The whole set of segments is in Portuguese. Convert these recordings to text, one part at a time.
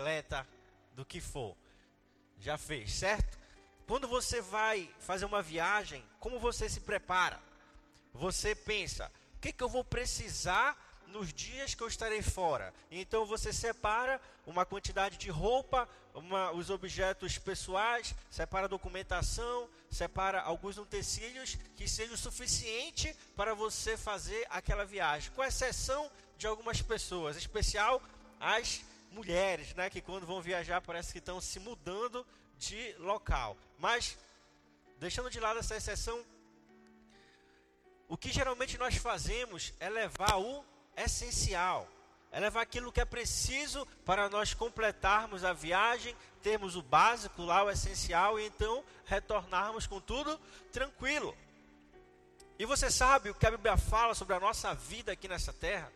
bicicleta, do que for. Já fez, certo? Quando você vai fazer uma viagem, como você se prepara? Você pensa, o que, que eu vou precisar nos dias que eu estarei fora? Então você separa uma quantidade de roupa, uma, os objetos pessoais, separa documentação, separa alguns utensílios que sejam suficiente para você fazer aquela viagem, com exceção de algumas pessoas, em especial as mulheres, né, que quando vão viajar parece que estão se mudando de local. Mas, deixando de lado essa exceção, o que geralmente nós fazemos é levar o essencial, é levar aquilo que é preciso para nós completarmos a viagem, termos o básico lá, o essencial, e então retornarmos com tudo tranquilo. E você sabe o que a Bíblia fala sobre a nossa vida aqui nessa terra?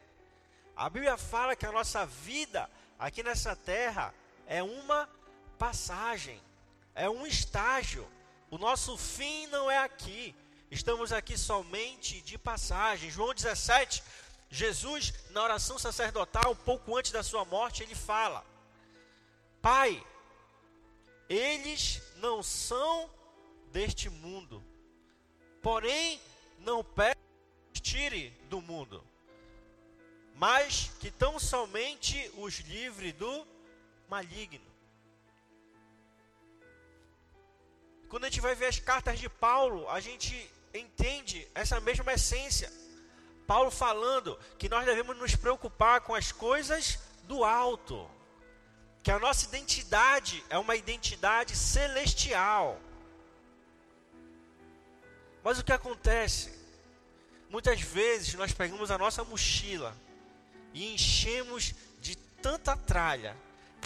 A Bíblia fala que a nossa vida aqui nessa terra é uma passagem é um estágio. O nosso fim não é aqui. Estamos aqui somente de passagem. João 17, Jesus, na oração sacerdotal, pouco antes da sua morte, ele fala: Pai, eles não são deste mundo, porém não peço tire do mundo, mas que tão somente os livre do maligno. Quando a gente vai ver as cartas de Paulo, a gente entende essa mesma essência. Paulo falando que nós devemos nos preocupar com as coisas do alto, que a nossa identidade é uma identidade celestial. Mas o que acontece? Muitas vezes nós pegamos a nossa mochila e enchemos de tanta tralha,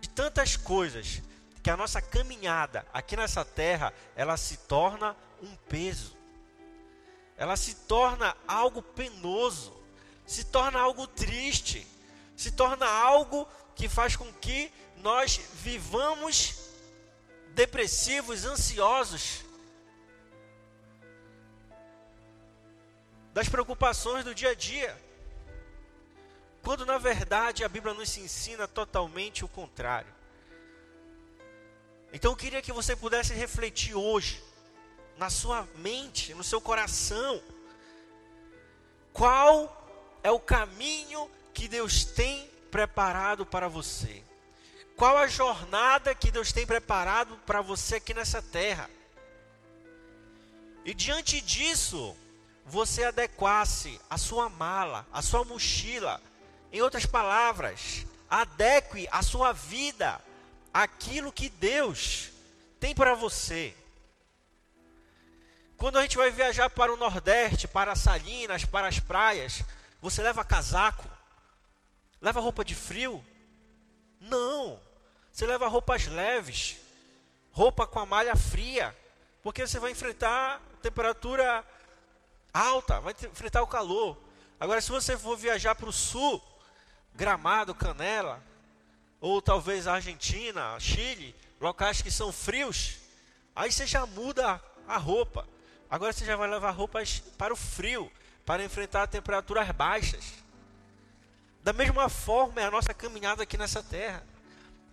de tantas coisas, que a nossa caminhada aqui nessa terra, ela se torna um peso. Ela se torna algo penoso, se torna algo triste, se torna algo que faz com que nós vivamos depressivos, ansiosos, das preocupações do dia a dia. Quando na verdade a Bíblia nos ensina totalmente o contrário. Então eu queria que você pudesse refletir hoje, na sua mente, no seu coração, qual é o caminho que Deus tem preparado para você? Qual a jornada que Deus tem preparado para você aqui nessa terra? E diante disso, você adequasse a sua mala, a sua mochila, em outras palavras, adeque a sua vida aquilo que Deus tem para você. Quando a gente vai viajar para o Nordeste, para Salinas, para as praias, você leva casaco? Leva roupa de frio? Não. Você leva roupas leves, roupa com a malha fria, porque você vai enfrentar temperatura alta, vai enfrentar o calor. Agora, se você for viajar para o sul, Gramado, Canela, ou talvez Argentina, Chile, locais que são frios, aí você já muda a roupa. Agora você já vai levar roupas para o frio, para enfrentar temperaturas baixas. Da mesma forma é a nossa caminhada aqui nessa terra.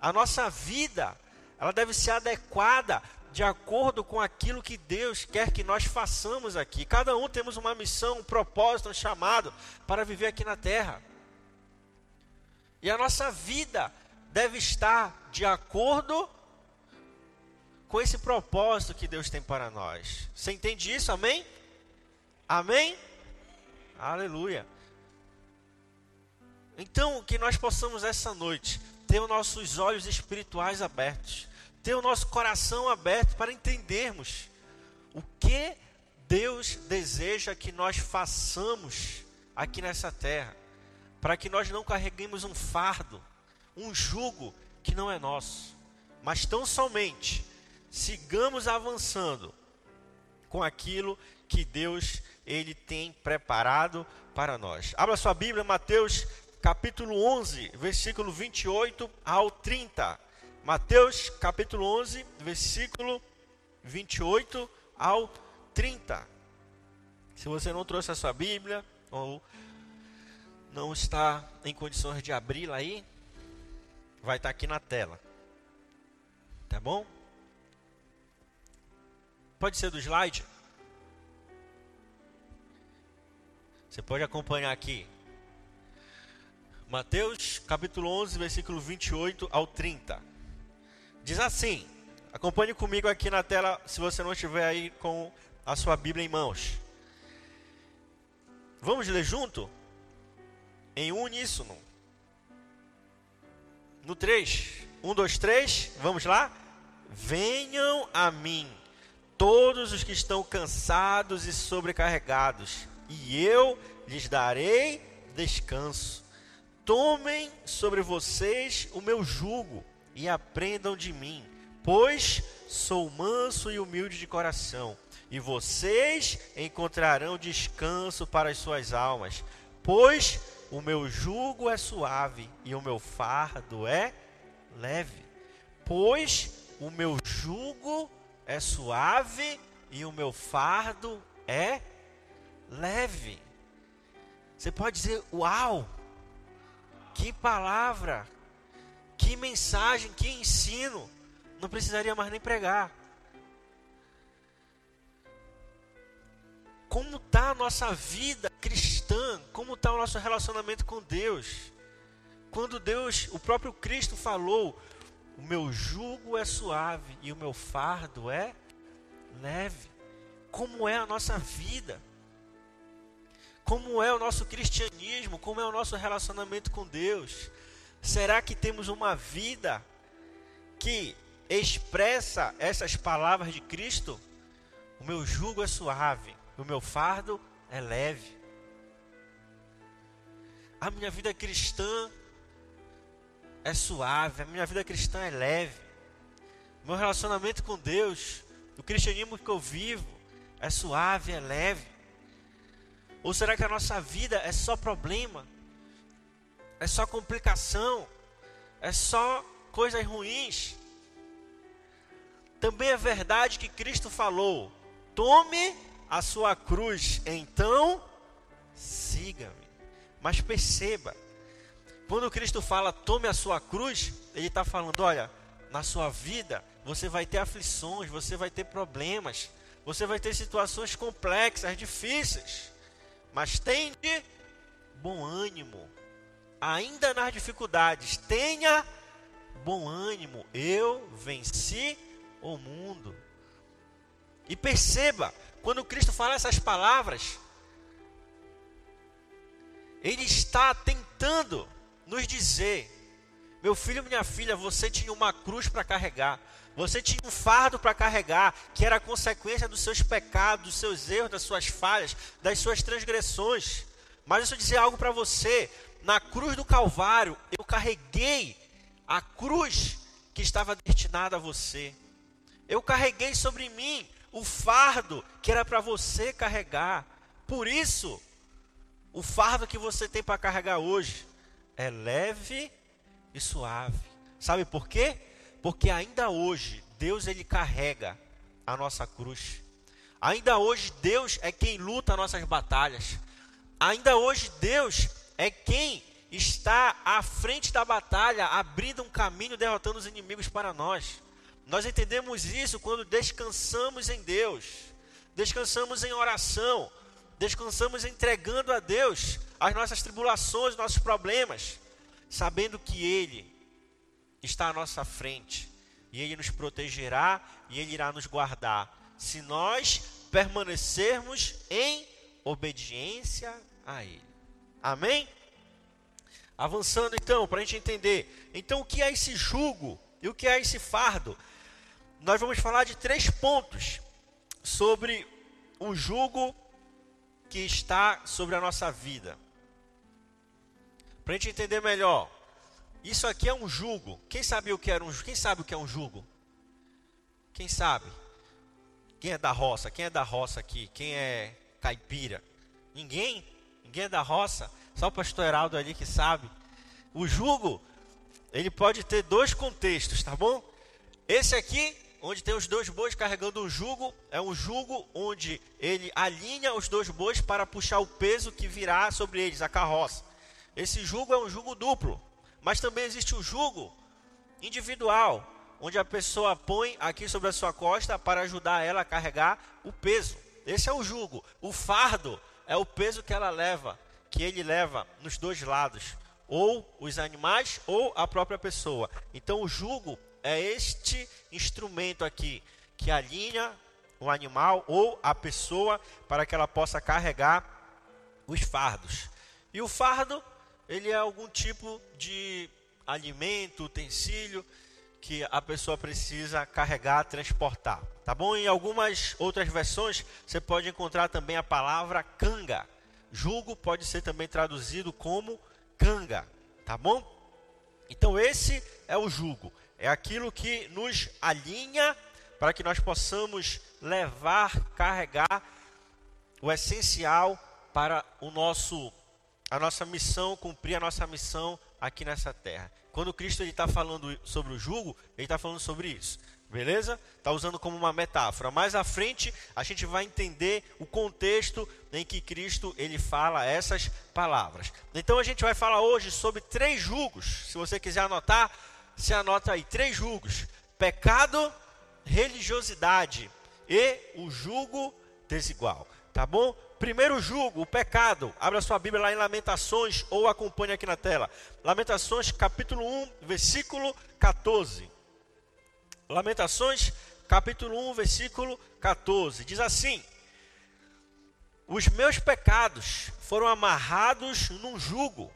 A nossa vida, ela deve ser adequada de acordo com aquilo que Deus quer que nós façamos aqui. Cada um temos uma missão, um propósito, um chamado para viver aqui na terra. E a nossa vida deve estar de acordo com esse propósito que Deus tem para nós. Você entende isso? Amém? Amém? Aleluia. Então, que nós possamos essa noite ter os nossos olhos espirituais abertos, ter o nosso coração aberto para entendermos o que Deus deseja que nós façamos aqui nessa terra, para que nós não carreguemos um fardo um jugo que não é nosso, mas tão somente sigamos avançando com aquilo que Deus ele tem preparado para nós. Abra sua Bíblia, Mateus capítulo 11, versículo 28 ao 30. Mateus capítulo 11, versículo 28 ao 30. Se você não trouxe a sua Bíblia ou não está em condições de abri-la aí, vai estar aqui na tela. Tá bom? Pode ser do slide? Você pode acompanhar aqui. Mateus capítulo 11, versículo 28 ao 30. Diz assim: Acompanhe comigo aqui na tela, se você não estiver aí com a sua Bíblia em mãos. Vamos ler junto? Em uníssono. No 3. 1, 2, 3. Vamos lá? Venham a mim, todos os que estão cansados e sobrecarregados, e eu lhes darei descanso. Tomem sobre vocês o meu jugo e aprendam de mim, pois sou manso e humilde de coração, e vocês encontrarão descanso para as suas almas, pois o meu jugo é suave e o meu fardo é leve. Pois o meu jugo é suave e o meu fardo é leve. Você pode dizer, uau! Que palavra! Que mensagem, que ensino! Não precisaria mais nem pregar. Como está a nossa vida cristã? Como está o nosso relacionamento com Deus? Quando Deus, o próprio Cristo falou: O meu jugo é suave e o meu fardo é leve. Como é a nossa vida? Como é o nosso cristianismo? Como é o nosso relacionamento com Deus? Será que temos uma vida que expressa essas palavras de Cristo? O meu jugo é suave, o meu fardo é leve. A minha vida cristã é suave, a minha vida cristã é leve. Meu relacionamento com Deus, o cristianismo que eu vivo, é suave, é leve. Ou será que a nossa vida é só problema? É só complicação? É só coisas ruins? Também é verdade que Cristo falou: tome a sua cruz, então siga-me. Mas perceba, quando Cristo fala tome a sua cruz, Ele está falando: olha, na sua vida você vai ter aflições, você vai ter problemas, você vai ter situações complexas, difíceis. Mas tende bom ânimo. Ainda nas dificuldades, tenha bom ânimo. Eu venci o mundo. E perceba, quando Cristo fala essas palavras, Ele está tentando nos dizer: meu filho, minha filha, você tinha uma cruz para carregar. Você tinha um fardo para carregar, que era consequência dos seus pecados, dos seus erros, das suas falhas, das suas transgressões. Mas deixa eu dizer algo para você: na cruz do Calvário, eu carreguei a cruz que estava destinada a você. Eu carreguei sobre mim o fardo que era para você carregar. Por isso, o fardo que você tem para carregar hoje é leve e suave. Sabe por quê? Porque ainda hoje Deus ele carrega a nossa cruz. Ainda hoje Deus é quem luta nossas batalhas. Ainda hoje Deus é quem está à frente da batalha, abrindo um caminho, derrotando os inimigos para nós. Nós entendemos isso quando descansamos em Deus, descansamos em oração, descansamos entregando a Deus as nossas tribulações, nossos problemas, sabendo que Ele está à nossa frente e Ele nos protegerá e Ele irá nos guardar, se nós permanecermos em obediência a Ele. Amém? Avançando então, para a gente entender. Então, o que é esse jugo e o que é esse fardo? Nós vamos falar de três pontos sobre o jugo que está sobre a nossa vida. Para a gente entender melhor, isso aqui é um jugo. Quem sabe o que era um Quem sabe o que é um jugo? Quem sabe? Quem é da roça? Quem é da roça aqui? Quem é caipira? Ninguém? Ninguém é da roça? Só o pastor Heraldo ali que sabe. O jugo, ele pode ter dois contextos, tá bom? Esse aqui, onde tem os dois bois carregando um jugo, é um jugo onde ele alinha os dois bois para puxar o peso que virá sobre eles, a carroça. Esse jugo é um jugo duplo. Mas também existe o jugo individual, onde a pessoa põe aqui sobre a sua costa para ajudar ela a carregar o peso. Esse é o jugo. O fardo é o peso que ela leva, que ele leva nos dois lados, ou os animais ou a própria pessoa. Então o jugo é este instrumento aqui que alinha o animal ou a pessoa para que ela possa carregar os fardos. E o fardo, ele é algum tipo de alimento, utensílio que a pessoa precisa carregar, transportar, tá bom? Em algumas outras versões você pode encontrar também a palavra canga. Julgo pode ser também traduzido como canga, tá bom? Então esse é o jugo, é aquilo que nos alinha para que nós possamos levar, carregar o essencial para o nosso a nossa missão, cumprir a nossa missão aqui nessa terra. Quando Cristo está falando sobre o jugo, ele está falando sobre isso. Beleza? Está usando como uma metáfora. Mais à frente, a gente vai entender o contexto em que Cristo ele fala essas palavras. Então a gente vai falar hoje sobre três jugos. Se você quiser anotar, se anota aí. Três jugos: pecado, religiosidade e o jugo desigual. Tá bom? Primeiro julgo, o pecado. Abra sua Bíblia lá em Lamentações ou acompanhe aqui na tela. Lamentações, capítulo 1, versículo 14. Lamentações, capítulo 1, versículo 14. Diz assim: Os meus pecados foram amarrados num jugo,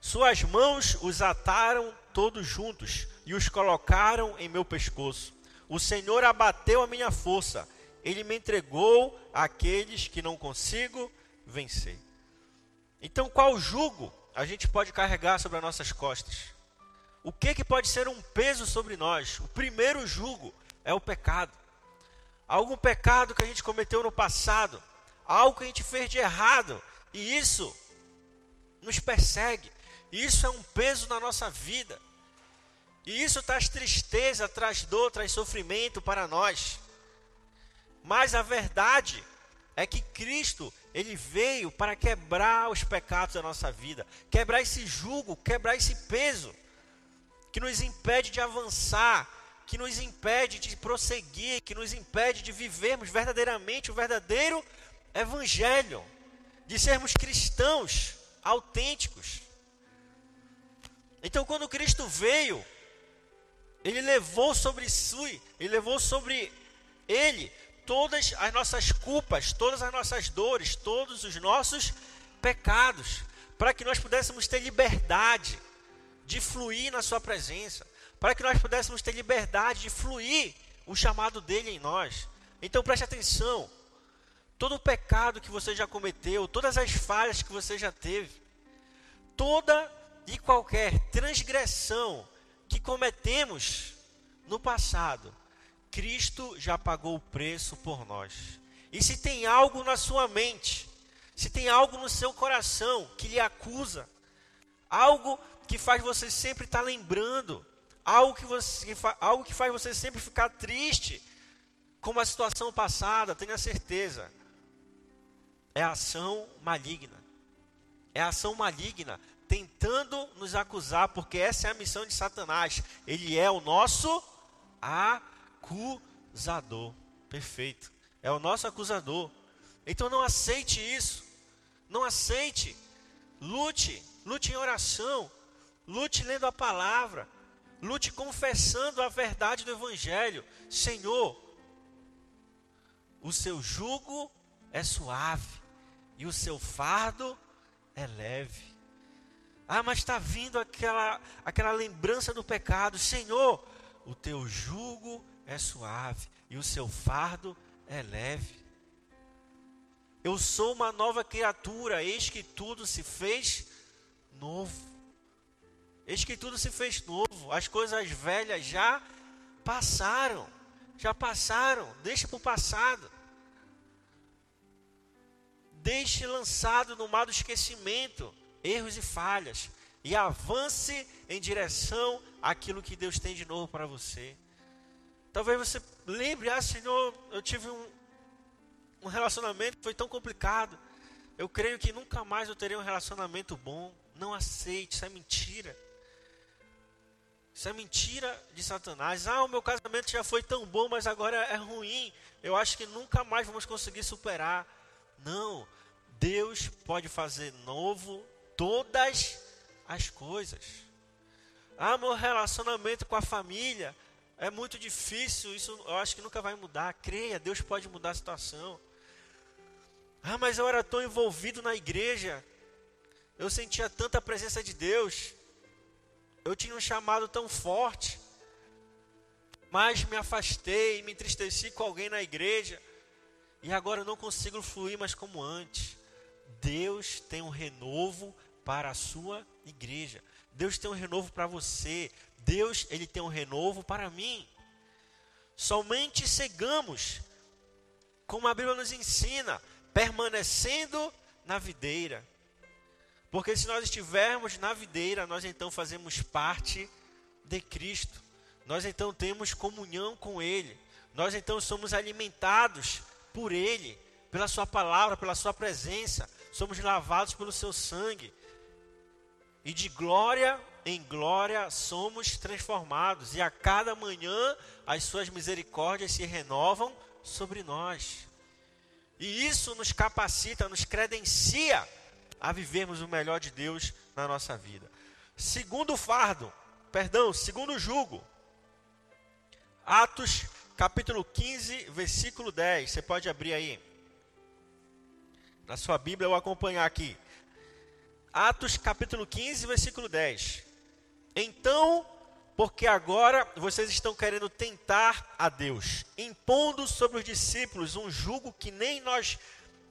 suas mãos os ataram todos juntos e os colocaram em meu pescoço. O Senhor abateu a minha força ele me entregou àqueles que não consigo vencer. Então, qual jugo a gente pode carregar sobre as nossas costas? O que, que pode ser um peso sobre nós? O primeiro jugo é o pecado. Algum pecado que a gente cometeu no passado, algo que a gente fez de errado, e isso nos persegue. Isso é um peso na nossa vida. E isso traz tristeza, traz dor, traz sofrimento para nós. Mas a verdade é que Cristo, ele veio para quebrar os pecados da nossa vida, quebrar esse jugo, quebrar esse peso que nos impede de avançar, que nos impede de prosseguir, que nos impede de vivermos verdadeiramente o verdadeiro evangelho, de sermos cristãos autênticos. Então, quando Cristo veio, ele levou sobre si, ele levou sobre ele todas as nossas culpas, todas as nossas dores, todos os nossos pecados, para que nós pudéssemos ter liberdade de fluir na Sua presença, para que nós pudéssemos ter liberdade de fluir o chamado dele em nós. Então preste atenção: todo o pecado que você já cometeu, todas as falhas que você já teve, toda e qualquer transgressão que cometemos no passado, Cristo já pagou o preço por nós. E se tem algo na sua mente, se tem algo no seu coração que lhe acusa, algo que faz você sempre estar lembrando, algo que, você, algo que faz você sempre ficar triste, como a situação passada, tenha certeza, é ação maligna. É ação maligna tentando nos acusar, porque essa é a missão de Satanás. Ele é o nosso acusador. Perfeito. É o nosso acusador. Então não aceite isso. Não aceite. Lute. Lute em oração. Lute lendo a palavra. Lute confessando a verdade do Evangelho. Senhor, o seu jugo é suave e o seu fardo é leve. Ah, mas está vindo aquela, aquela lembrança do pecado. Senhor, o teu jugo é suave e o seu fardo é leve. Eu sou uma nova criatura, eis que tudo se fez novo. Eis que tudo se fez novo, as coisas velhas já passaram, já passaram, deixa para o passado. Deixe lançado no mar do esquecimento erros e falhas e avance em direção àquilo que Deus tem de novo para você. Talvez você lembre, ah, Senhor, eu tive um, um relacionamento que foi tão complicado. Eu creio que nunca mais eu terei um relacionamento bom. Não aceite, isso é mentira. Isso é mentira de Satanás. Ah, o meu casamento já foi tão bom, mas agora é ruim. Eu acho que nunca mais vamos conseguir superar. Não. Deus pode fazer novo todas as coisas. Ah, meu relacionamento com a família é muito difícil. Isso eu acho que nunca vai mudar. Creia, Deus pode mudar a situação. Ah, mas eu era tão envolvido na igreja. Eu sentia tanta presença de Deus. Eu tinha um chamado tão forte, mas me afastei, me entristeci com alguém na igreja, e agora eu não consigo fluir mais como antes. Deus tem um renovo para a sua igreja. Deus tem um renovo para você. Deus, ele tem um renovo para mim. Somente cegamos, como a Bíblia nos ensina, permanecendo na videira. Porque se nós estivermos na videira, nós então fazemos parte de Cristo. Nós então temos comunhão com Ele. Nós então somos alimentados por Ele, pela Sua palavra, pela Sua presença. Somos lavados pelo Seu sangue. E de glória em glória somos transformados. E a cada manhã as Suas misericórdias se renovam sobre nós. E isso nos capacita, nos credencia a vivermos o melhor de Deus na nossa vida. Segundo fardo, perdão, segundo jugo. Atos capítulo 15, versículo 10. Você pode abrir aí. Na sua Bíblia eu acompanhar aqui. Atos capítulo 15, versículo 10. Então, porque agora vocês estão querendo tentar a Deus, impondo sobre os discípulos um jugo que nem nós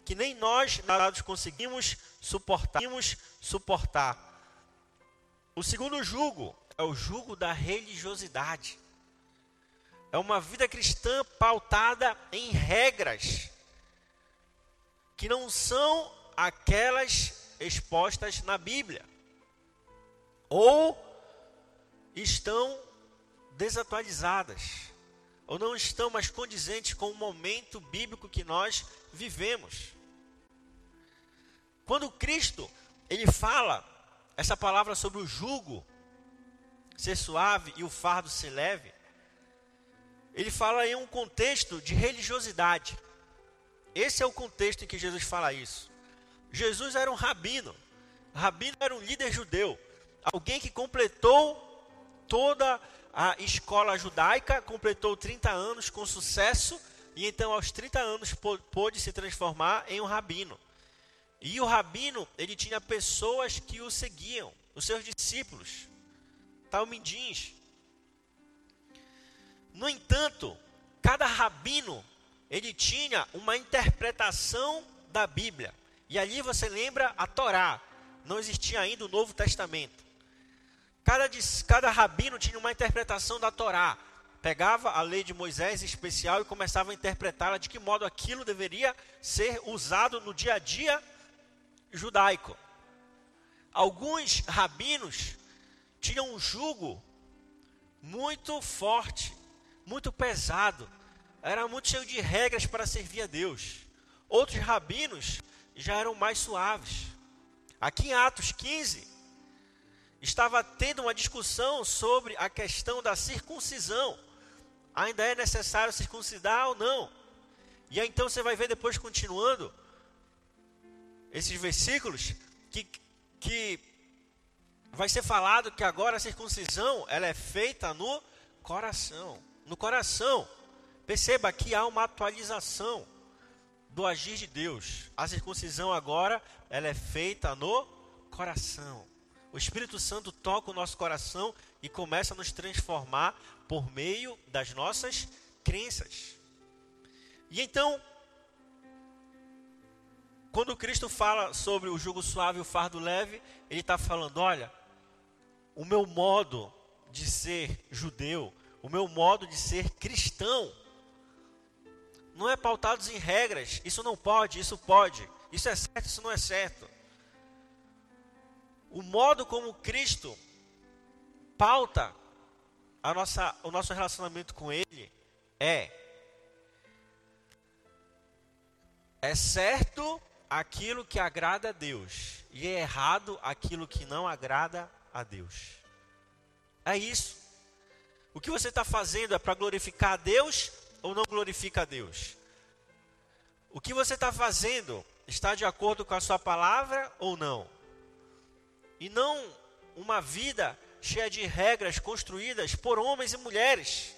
que nem nós nós conseguimos suportar. suportar. O segundo jugo é o jugo da religiosidade. É uma vida cristã pautada em regras que não são aquelas expostas na Bíblia. Ou estão desatualizadas, ou não estão mais condizentes com o momento bíblico que nós vivemos. Quando Cristo ele fala essa palavra sobre o jugo ser suave e o fardo ser leve, ele fala em um contexto de religiosidade. Esse é o contexto em que Jesus fala isso. Jesus era um rabino. Rabino era um líder judeu, alguém que completou toda a escola judaica, completou 30 anos com sucesso e então aos 30 anos pôde se transformar em um rabino. E o rabino, ele tinha pessoas que o seguiam, os seus discípulos, talmidins. No entanto, cada rabino, ele tinha uma interpretação da Bíblia. E ali você lembra a Torá, não existia ainda o Novo Testamento. Cada, cada rabino tinha uma interpretação da Torá. Pegava a lei de Moisés especial e começava a interpretá-la de que modo aquilo deveria ser usado no dia a dia judaico. Alguns rabinos tinham um jugo muito forte, muito pesado, era muito cheio de regras para servir a Deus. Outros rabinos já eram mais suaves. Aqui em Atos 15, estava tendo uma discussão sobre a questão da circuncisão. Ainda é necessário circuncidar ou não? E aí então você vai ver depois continuando esses versículos que, que vai ser falado que agora a circuncisão ela é feita no coração. No coração. Perceba que há uma atualização do agir de Deus. A circuncisão agora ela é feita no coração. O Espírito Santo toca o nosso coração e começa a nos transformar por meio das nossas crenças. E então, quando Cristo fala sobre o jugo suave e o fardo leve, ele está falando: olha, o meu modo de ser judeu, o meu modo de ser cristão, não é pautado em regras. Isso não pode, isso pode. Isso é certo, isso não é certo. O modo como Cristo pauta a nossa, o nosso relacionamento com Ele é: é certo aquilo que agrada a Deus e é errado aquilo que não agrada a Deus. É isso. O que você está fazendo é para glorificar a Deus ou não glorifica a Deus? O que você está fazendo está de acordo com a sua palavra ou não? E não uma vida cheia de regras construídas por homens e mulheres,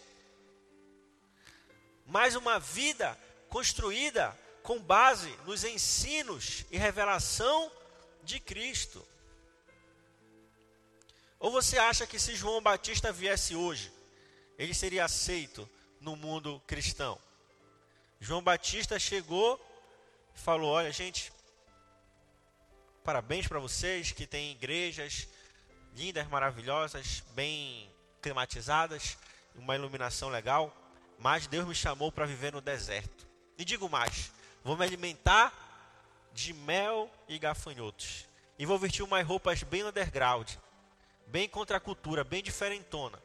mas uma vida construída com base nos ensinos e revelação de Cristo. Ou você acha que se João Batista viesse hoje, ele seria aceito no mundo cristão? João Batista chegou e falou: Olha, gente, parabéns para vocês que têm igrejas lindas, maravilhosas, bem climatizadas, uma iluminação legal, mas Deus me chamou para viver no deserto. E digo mais: vou me alimentar de mel e gafanhotos. E vou vestir umas roupas bem underground, bem contra a cultura, bem diferentona.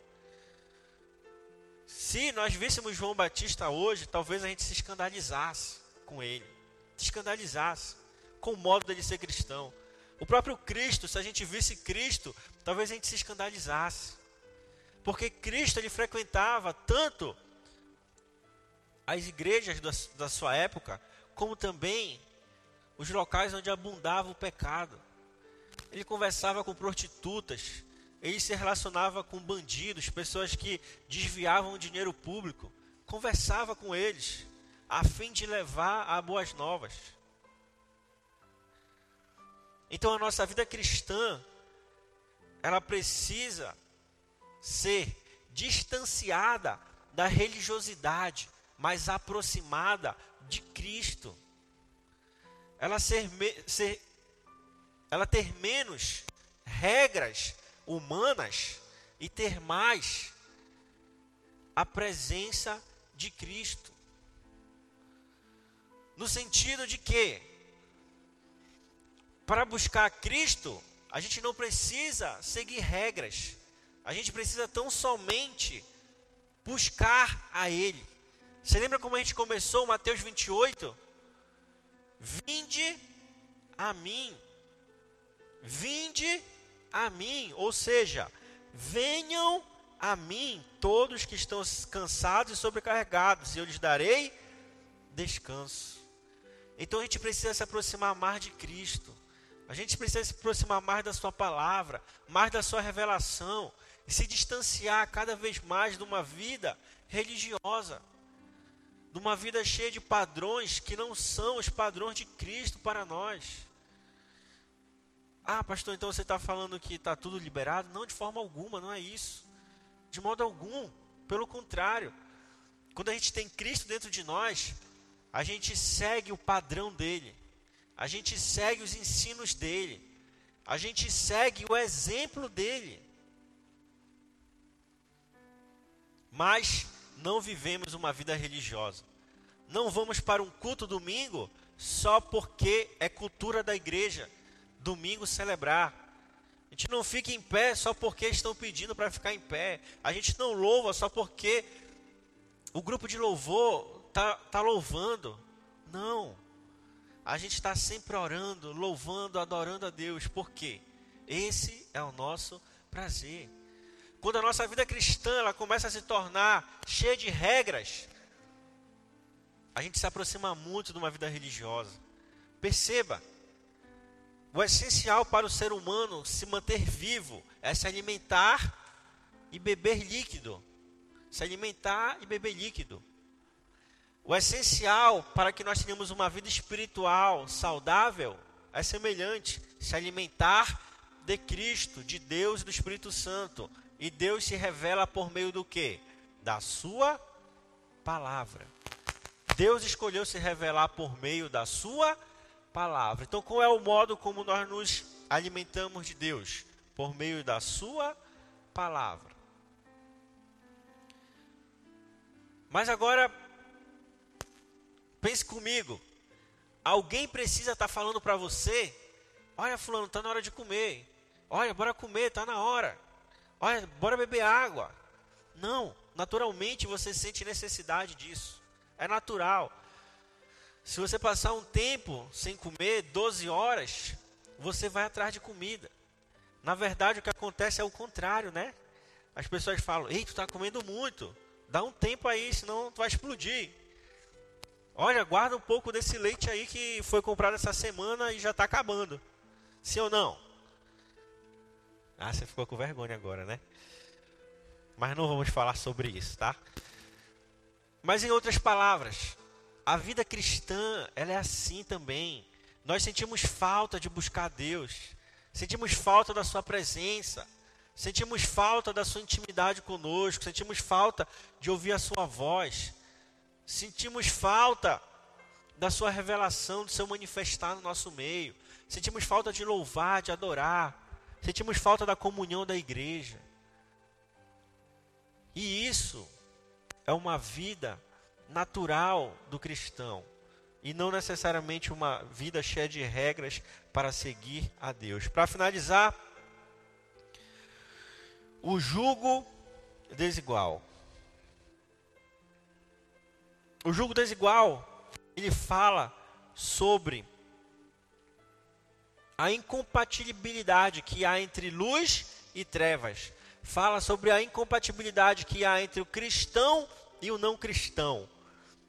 Se nós víssemos João Batista hoje, talvez a gente se escandalizasse com ele, se escandalizasse com o modo dele ser cristão. O próprio Cristo, se a gente visse Cristo, talvez a gente se escandalizasse. Porque Cristo ele frequentava tanto as igrejas da, da sua época, como também os locais onde abundava o pecado. Ele conversava com prostitutas, ele se relacionava com bandidos, pessoas que desviavam dinheiro público, conversava com eles, a fim de levar a boas novas. Então a nossa vida cristã, ela precisa ser distanciada da religiosidade, mas aproximada de Cristo. Ela ser, ser ela ter menos regras humanas e ter mais a presença de Cristo. No sentido de que para buscar Cristo, a gente não precisa seguir regras. A gente precisa tão somente buscar a Ele. Você lembra como a gente começou Mateus 28? Vinde a mim. Vinde a mim. Ou seja, venham a mim todos que estão cansados e sobrecarregados, e eu lhes darei descanso. Então a gente precisa se aproximar mais de Cristo. A gente precisa se aproximar mais da Sua palavra, mais da Sua revelação, e se distanciar cada vez mais de uma vida religiosa, de uma vida cheia de padrões que não são os padrões de Cristo para nós. Ah, pastor, então você está falando que está tudo liberado? Não, de forma alguma, não é isso. De modo algum, pelo contrário. Quando a gente tem Cristo dentro de nós, a gente segue o padrão dele a gente segue os ensinos dele, a gente segue o exemplo dele. Mas não vivemos uma vida religiosa. Não vamos para um culto domingo só porque é cultura da igreja. Domingo celebrar. A gente não fica em pé só porque estão pedindo para ficar em pé. A gente não louva só porque o grupo de louvor está tá louvando. Não a gente está sempre orando, louvando, adorando a Deus. Por quê? Esse é o nosso prazer. Quando a nossa vida cristã ela começa a se tornar cheia de regras, a gente se aproxima muito de uma vida religiosa. Perceba, o essencial para o ser humano se manter vivo é se alimentar e beber líquido. Se alimentar e beber líquido. O essencial para que nós tenhamos uma vida espiritual saudável é semelhante: se alimentar de Cristo, de Deus e do Espírito Santo. E Deus se revela por meio do que? Da sua palavra. Deus escolheu se revelar por meio da sua palavra. Então, qual é o modo como nós nos alimentamos de Deus? Por meio da sua palavra. Mas agora Pense comigo. Alguém precisa estar falando para você: olha, Fulano, está na hora de comer. Olha, bora comer, está na hora. Olha, bora beber água. Não, naturalmente você sente necessidade disso. É natural. Se você passar um tempo sem comer, 12 horas, você vai atrás de comida. Na verdade, o que acontece é o contrário, né? as pessoas falam: Ei, tu está comendo muito. Dá um tempo aí, senão tu vai explodir. Olha, guarda um pouco desse leite aí que foi comprado essa semana e já está acabando. Sim ou não? Ah, você ficou com vergonha agora, né? Mas não vamos falar sobre isso, tá? Mas em outras palavras, a vida cristã, ela é assim também. Nós sentimos falta de buscar Deus. Sentimos falta da sua presença. Sentimos falta da sua intimidade conosco, sentimos falta de ouvir a sua voz. Sentimos falta da sua revelação, do seu manifestar no nosso meio. Sentimos falta de louvar, de adorar. Sentimos falta da comunhão da igreja. E isso é uma vida natural do cristão e não necessariamente uma vida cheia de regras para seguir a Deus. Para finalizar, o jugo desigual. O jugo desigual, ele fala sobre a incompatibilidade que há entre luz e trevas. Fala sobre a incompatibilidade que há entre o cristão e o não cristão.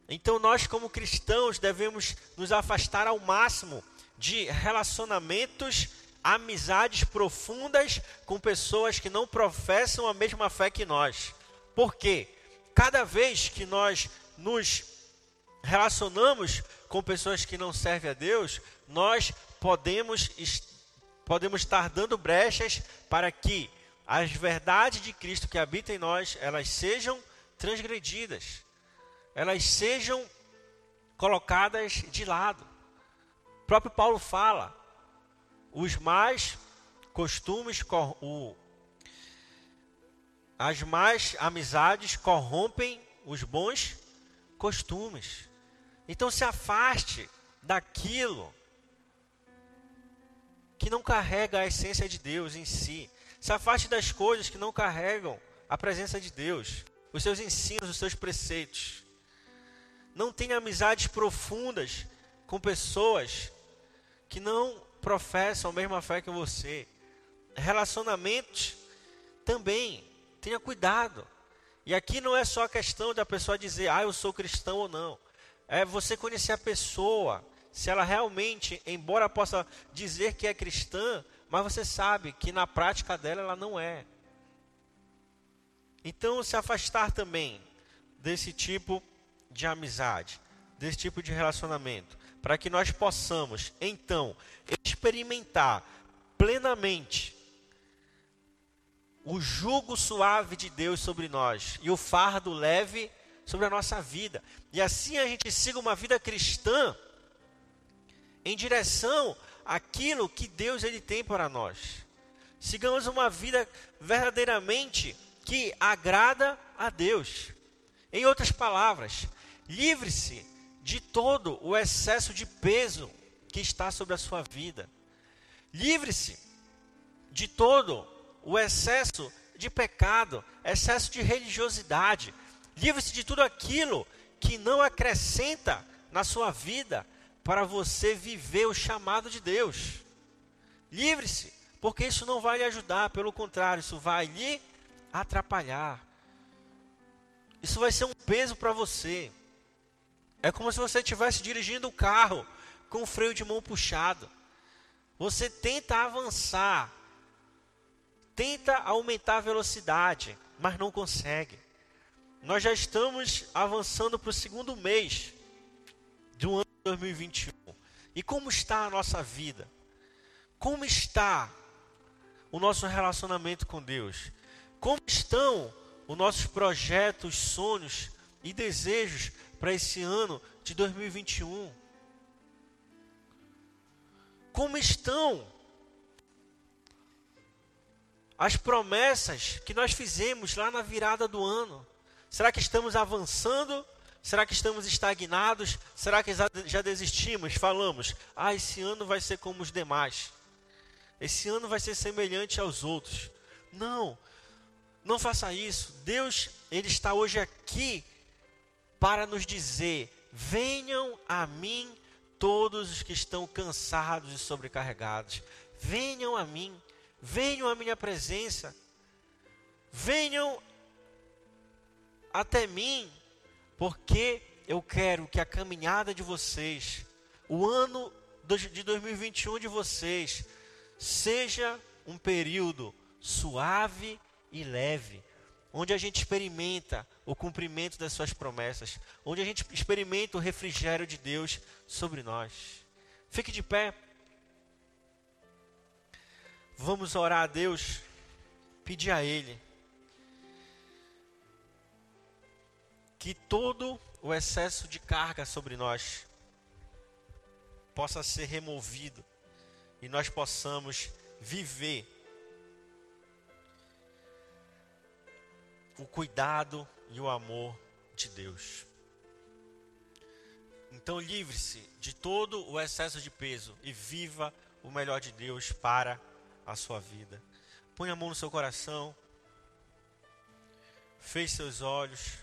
Então, nós, como cristãos, devemos nos afastar ao máximo de relacionamentos amizades profundas com pessoas que não professam a mesma fé que nós. Porque cada vez que nós nos relacionamos com pessoas que não servem a Deus, nós podemos, podemos estar dando brechas para que as verdades de Cristo que habitam em nós, elas sejam transgredidas, elas sejam colocadas de lado. O próprio Paulo fala, os mais costumes, o, as más amizades corrompem os bons costumes. Então se afaste daquilo que não carrega a essência de Deus em si. Se afaste das coisas que não carregam a presença de Deus, os seus ensinos, os seus preceitos. Não tenha amizades profundas com pessoas que não professam a mesma fé que você. Relacionamentos também, tenha cuidado. E aqui não é só a questão da pessoa dizer, ah, eu sou cristão ou não. É você conhecer a pessoa, se ela realmente, embora possa dizer que é cristã, mas você sabe que na prática dela ela não é. Então, se afastar também desse tipo de amizade, desse tipo de relacionamento para que nós possamos, então, experimentar plenamente o jugo suave de Deus sobre nós e o fardo leve sobre a nossa vida. E assim a gente siga uma vida cristã em direção àquilo que Deus ele tem para nós. Sigamos uma vida verdadeiramente que agrada a Deus. Em outras palavras, livre-se de todo o excesso de peso que está sobre a sua vida. Livre-se de todo o excesso de pecado, excesso de religiosidade. Livre-se de tudo aquilo que não acrescenta na sua vida para você viver o chamado de Deus. Livre-se, porque isso não vai lhe ajudar, pelo contrário, isso vai lhe atrapalhar. Isso vai ser um peso para você. É como se você estivesse dirigindo o carro com o freio de mão puxado. Você tenta avançar, tenta aumentar a velocidade, mas não consegue. Nós já estamos avançando para o segundo mês do ano 2021. E como está a nossa vida? Como está o nosso relacionamento com Deus? Como estão os nossos projetos, sonhos e desejos para esse ano de 2021? Como estão as promessas que nós fizemos lá na virada do ano? Será que estamos avançando? Será que estamos estagnados? Será que já desistimos? Falamos, ah, esse ano vai ser como os demais. Esse ano vai ser semelhante aos outros. Não, não faça isso. Deus, Ele está hoje aqui para nos dizer: venham a mim todos os que estão cansados e sobrecarregados. Venham a mim, venham à minha presença. venham até mim, porque eu quero que a caminhada de vocês, o ano de 2021 de vocês, seja um período suave e leve, onde a gente experimenta o cumprimento das suas promessas, onde a gente experimenta o refrigério de Deus sobre nós. Fique de pé. Vamos orar a Deus, pedir a Ele que todo o excesso de carga sobre nós possa ser removido e nós possamos viver o cuidado e o amor de Deus. Então livre-se de todo o excesso de peso e viva o melhor de Deus para a sua vida. Põe a mão no seu coração. Feche seus olhos.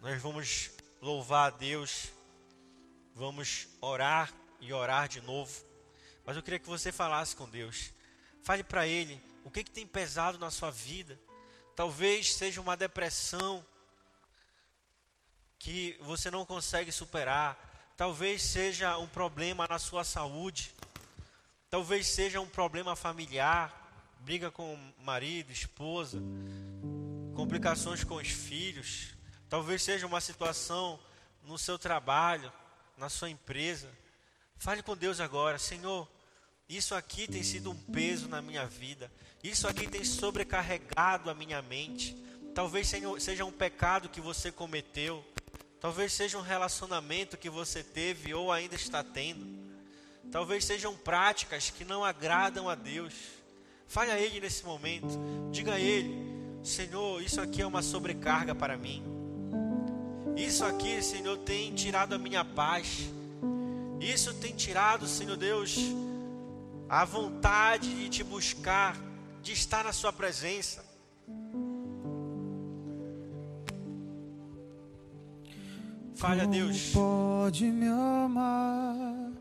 Nós vamos louvar a Deus. Vamos orar e orar de novo. Mas eu queria que você falasse com Deus. Fale para Ele o que, que tem pesado na sua vida. Talvez seja uma depressão que você não consegue superar. Talvez seja um problema na sua saúde. Talvez seja um problema familiar, briga com o marido, esposa, complicações com os filhos. Talvez seja uma situação no seu trabalho, na sua empresa. Fale com Deus agora, Senhor. Isso aqui tem sido um peso na minha vida. Isso aqui tem sobrecarregado a minha mente. Talvez seja um pecado que você cometeu. Talvez seja um relacionamento que você teve ou ainda está tendo. Talvez sejam práticas que não agradam a Deus. Fale a Ele nesse momento. Diga a Ele: Senhor, isso aqui é uma sobrecarga para mim. Isso aqui, Senhor, tem tirado a minha paz. Isso tem tirado, Senhor Deus, a vontade de te buscar, de estar na Sua presença. Fale a Deus. Pode me amar